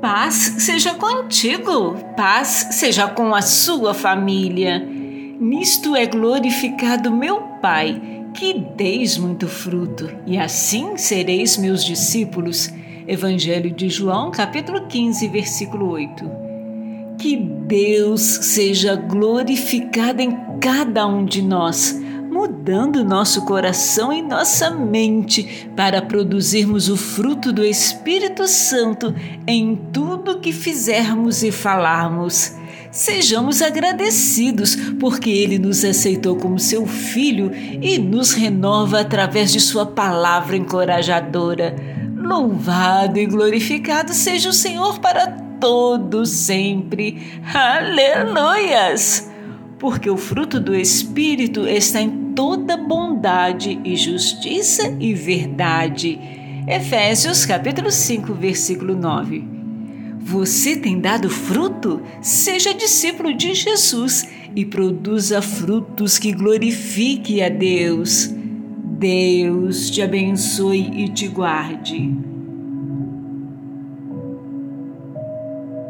Paz seja contigo, paz seja com a sua família. Nisto é glorificado meu Pai, que deis muito fruto, e assim sereis meus discípulos. Evangelho de João, capítulo 15, versículo 8. Que Deus seja glorificado em cada um de nós mudando nosso coração e nossa mente para produzirmos o fruto do Espírito Santo em tudo que fizermos e falarmos. Sejamos agradecidos porque Ele nos aceitou como seu filho e nos renova através de Sua palavra encorajadora. Louvado e glorificado seja o Senhor para todos sempre. Aleluias! Porque o fruto do Espírito está em toda bondade e justiça e verdade. Efésios capítulo 5, versículo 9. Você tem dado fruto? Seja discípulo de Jesus e produza frutos que glorifiquem a Deus. Deus te abençoe e te guarde.